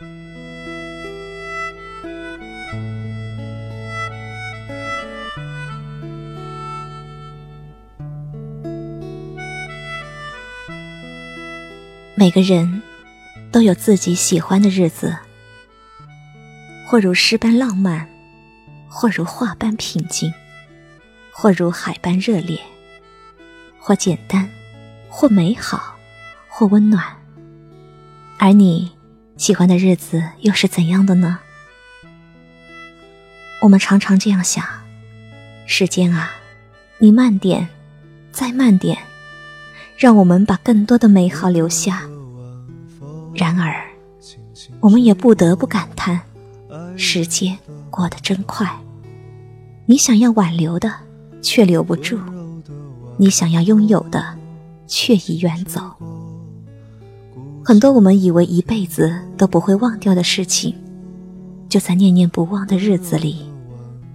每个人都有自己喜欢的日子，或如诗般浪漫，或如画般平静，或如海般热烈，或简单，或美好，或温暖。而你喜欢的日子又是怎样的呢？我们常常这样想：时间啊，你慢点，再慢点。让我们把更多的美好留下。然而，我们也不得不感叹，时间过得真快。你想要挽留的，却留不住；你想要拥有的，却已远走。很多我们以为一辈子都不会忘掉的事情，就在念念不忘的日子里，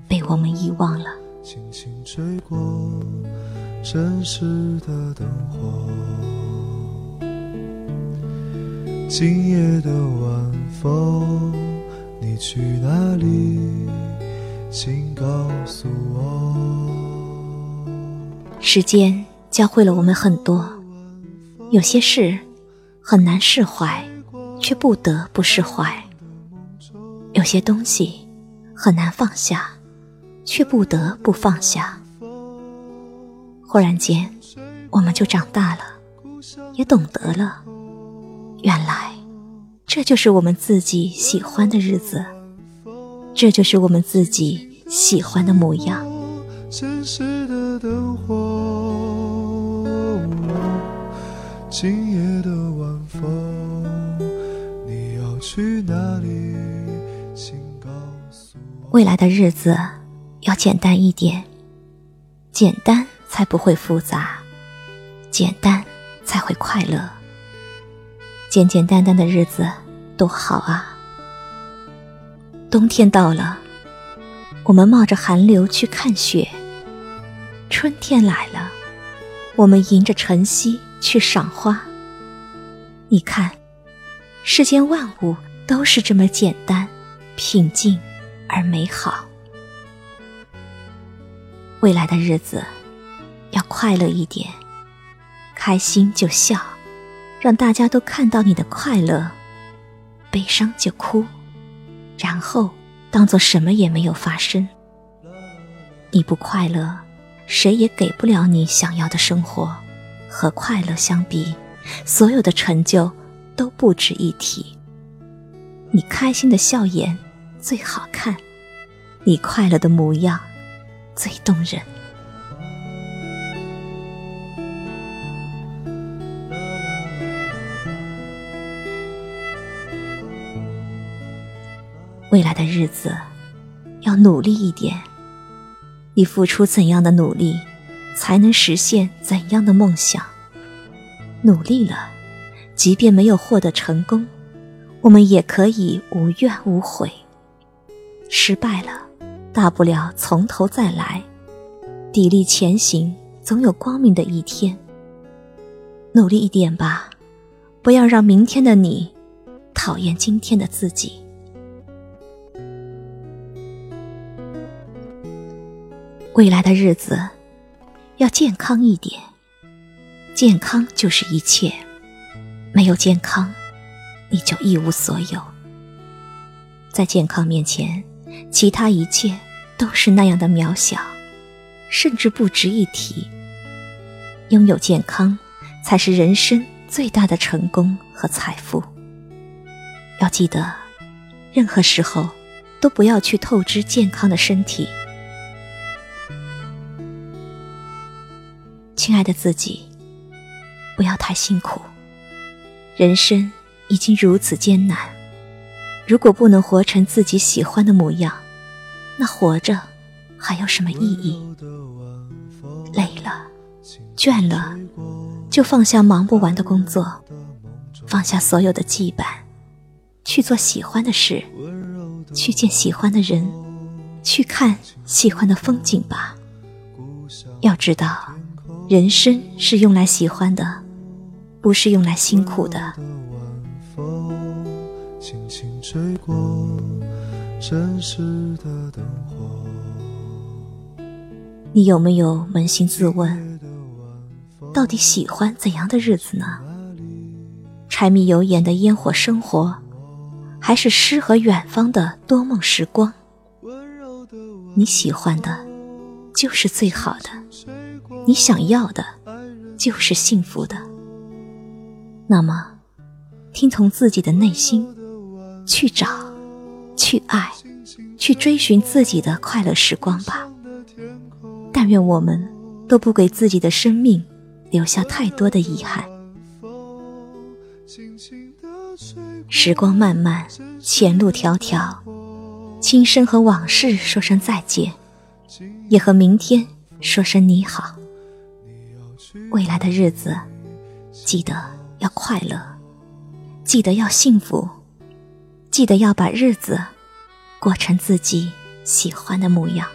被我们遗忘了。城市的灯火，今夜的晚风，你去哪里？请告诉我。时间教会了我们很多，有些事很难释怀，却不得不释怀；有些东西很难放下，却不得不放下。忽然间，我们就长大了，也懂得了，原来这就是我们自己喜欢的日子，这就是我们自己喜欢的模样。现实的灯火今夜的晚风，你要去哪里？请告诉。未来的日子要简单一点，简单。才不会复杂，简单才会快乐。简简单单的日子多好啊！冬天到了，我们冒着寒流去看雪；春天来了，我们迎着晨曦去赏花。你看，世间万物都是这么简单、平静而美好。未来的日子。要快乐一点，开心就笑，让大家都看到你的快乐；悲伤就哭，然后当做什么也没有发生。你不快乐，谁也给不了你想要的生活。和快乐相比，所有的成就都不值一提。你开心的笑颜最好看，你快乐的模样最动人。未来的日子，要努力一点。你付出怎样的努力，才能实现怎样的梦想？努力了，即便没有获得成功，我们也可以无怨无悔。失败了，大不了从头再来，砥砺前行，总有光明的一天。努力一点吧，不要让明天的你讨厌今天的自己。未来的日子要健康一点，健康就是一切。没有健康，你就一无所有。在健康面前，其他一切都是那样的渺小，甚至不值一提。拥有健康，才是人生最大的成功和财富。要记得，任何时候都不要去透支健康的身体。亲爱的自己，不要太辛苦。人生已经如此艰难，如果不能活成自己喜欢的模样，那活着还有什么意义？累了、倦了，就放下忙不完的工作，放下所有的羁绊，去做喜欢的事，去见喜欢的人，去看喜欢的风景吧。要知道。人生是用来喜欢的，不是用来辛苦的。你有没有扪心自问，到底喜欢怎样的日子呢？柴米油盐的烟火生活，还是诗和远方的多梦时光？你喜欢的，就是最好的；你想要的，就是幸福的。那么，听从自己的内心，去找，去爱，去追寻自己的快乐时光吧。但愿我们都不给自己的生命留下太多的遗憾。时光漫漫，前路迢迢，轻声和往事说声再见，也和明天说声你好。未来的日子，记得。要快乐，记得要幸福，记得要把日子过成自己喜欢的模样。